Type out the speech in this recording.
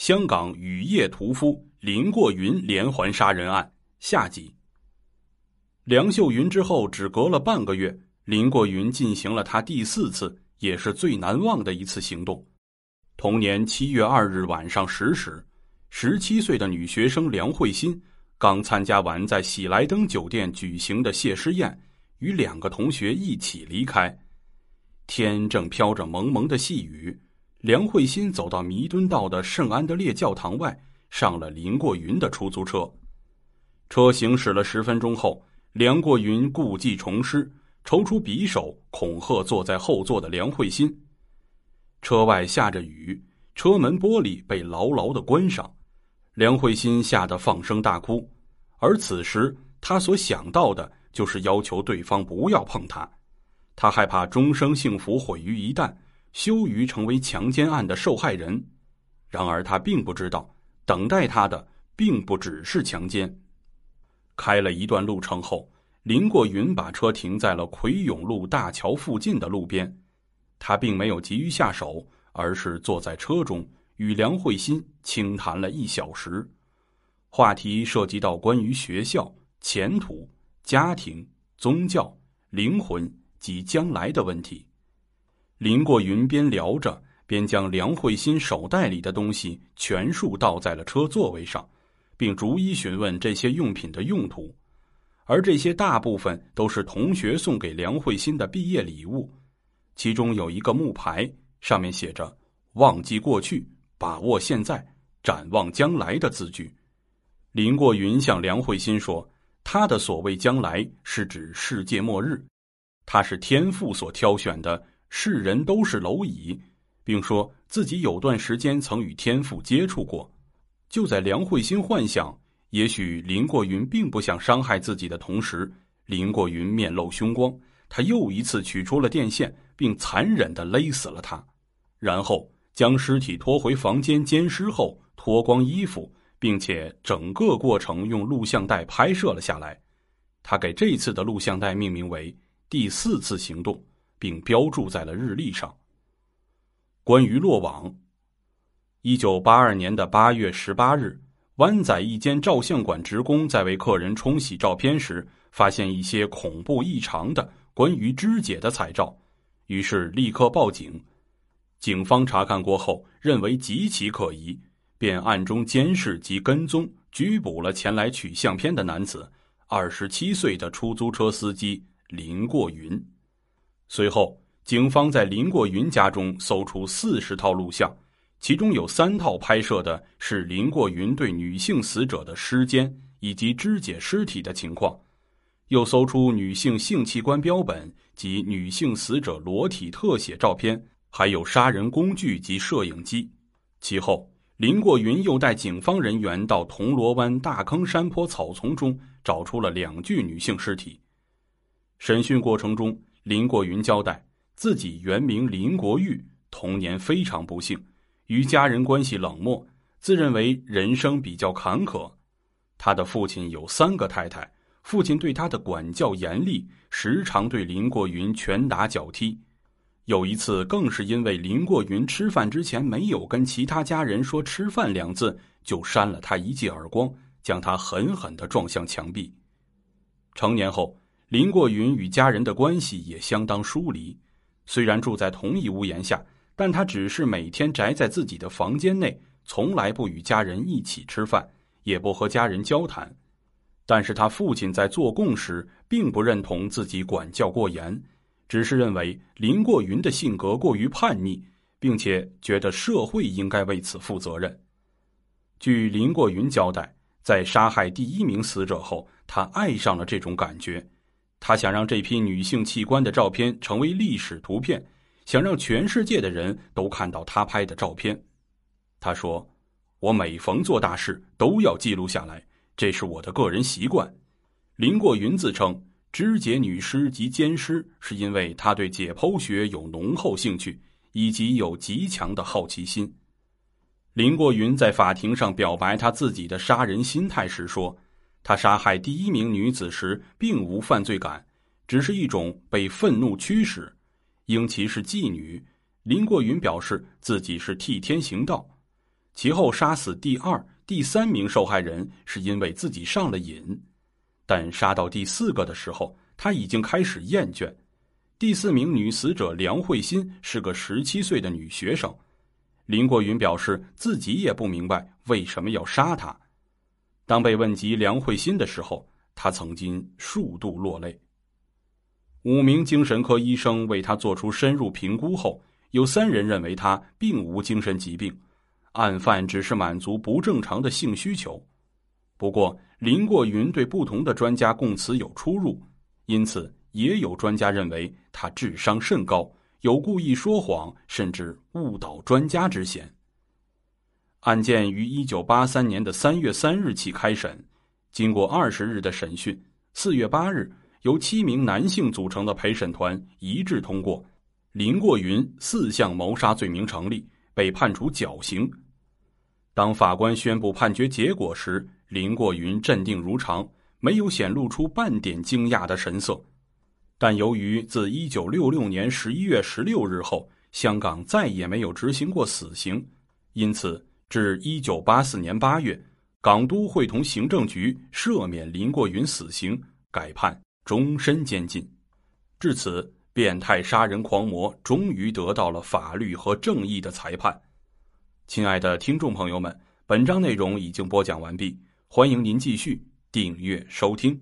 香港雨夜屠夫林过云连环杀人案下集。梁秀云之后，只隔了半个月，林过云进行了他第四次，也是最难忘的一次行动。同年七月二日晚上十时，十七岁的女学生梁慧欣刚参加完在喜来登酒店举行的谢师宴，与两个同学一起离开。天正飘着蒙蒙的细雨。梁慧欣走到弥敦道的圣安德烈教堂外，上了林过云的出租车。车行驶了十分钟后，梁过云故技重施，抽出匕首恐吓坐在后座的梁慧欣。车外下着雨，车门玻璃被牢牢的关上，梁慧欣吓得放声大哭。而此时，他所想到的就是要求对方不要碰他，他害怕终生幸福毁于一旦。羞于成为强奸案的受害人，然而他并不知道，等待他的并不只是强奸。开了一段路程后，林过云把车停在了奎永路大桥附近的路边，他并没有急于下手，而是坐在车中与梁慧欣轻谈了一小时，话题涉及到关于学校、前途、家庭、宗教、灵魂及将来的问题。林过云边聊着，边将梁慧欣手袋里的东西全数倒在了车座位上，并逐一询问这些用品的用途，而这些大部分都是同学送给梁慧欣的毕业礼物，其中有一个木牌，上面写着“忘记过去，把握现在，展望将来”的字句。林过云向梁慧欣说：“他的所谓将来，是指世界末日，他是天父所挑选的。”世人都是蝼蚁，并说自己有段时间曾与天父接触过。就在梁慧心幻想也许林过云并不想伤害自己的同时，林过云面露凶光，他又一次取出了电线，并残忍的勒死了他，然后将尸体拖回房间奸尸后，脱光衣服，并且整个过程用录像带拍摄了下来。他给这次的录像带命名为“第四次行动”。并标注在了日历上。关于落网，一九八二年的八月十八日，湾仔一间照相馆职工在为客人冲洗照片时，发现一些恐怖异常的关于肢解的彩照，于是立刻报警。警方查看过后，认为极其可疑，便暗中监视及跟踪，拘捕了前来取相片的男子——二十七岁的出租车司机林过云。随后，警方在林过云家中搜出四十套录像，其中有三套拍摄的是林过云对女性死者的尸奸以及肢解尸体的情况，又搜出女性性器官标本及女性死者裸体特写照片，还有杀人工具及摄影机。其后，林过云又带警方人员到铜锣湾大坑山坡草丛中找出了两具女性尸体。审讯过程中。林过云交代，自己原名林国玉，童年非常不幸，与家人关系冷漠，自认为人生比较坎坷。他的父亲有三个太太，父亲对他的管教严厉，时常对林过云拳打脚踢。有一次，更是因为林过云吃饭之前没有跟其他家人说“吃饭”两字，就扇了他一记耳光，将他狠狠的撞向墙壁。成年后。林过云与家人的关系也相当疏离，虽然住在同一屋檐下，但他只是每天宅在自己的房间内，从来不与家人一起吃饭，也不和家人交谈。但是他父亲在做供时，并不认同自己管教过严，只是认为林过云的性格过于叛逆，并且觉得社会应该为此负责任。据林过云交代，在杀害第一名死者后，他爱上了这种感觉。他想让这批女性器官的照片成为历史图片，想让全世界的人都看到他拍的照片。他说：“我每逢做大事都要记录下来，这是我的个人习惯。”林过云自称，肢解女尸及奸尸是因为他对解剖学有浓厚兴趣，以及有极强的好奇心。林过云在法庭上表白他自己的杀人心态时说。他杀害第一名女子时，并无犯罪感，只是一种被愤怒驱使。因其是妓女，林过云表示自己是替天行道。其后杀死第二、第三名受害人是因为自己上了瘾，但杀到第四个的时候，他已经开始厌倦。第四名女死者梁慧欣是个十七岁的女学生，林过云表示自己也不明白为什么要杀她。当被问及梁慧欣的时候，他曾经数度落泪。五名精神科医生为他做出深入评估后，有三人认为他并无精神疾病，案犯只是满足不正常的性需求。不过，林过云对不同的专家供词有出入，因此也有专家认为他智商甚高，有故意说谎甚至误导专家之嫌。案件于一九八三年的三月三日起开审，经过二十日的审讯，四月八日，由七名男性组成的陪审团一致通过，林过云四项谋杀罪名成立，被判处绞刑。当法官宣布判决结果时，林过云镇定如常，没有显露出半点惊讶的神色。但由于自一九六六年十一月十六日后，香港再也没有执行过死刑，因此。至一九八四年八月，港督会同行政局赦免林过云死刑，改判终身监禁。至此，变态杀人狂魔终于得到了法律和正义的裁判。亲爱的听众朋友们，本章内容已经播讲完毕，欢迎您继续订阅收听。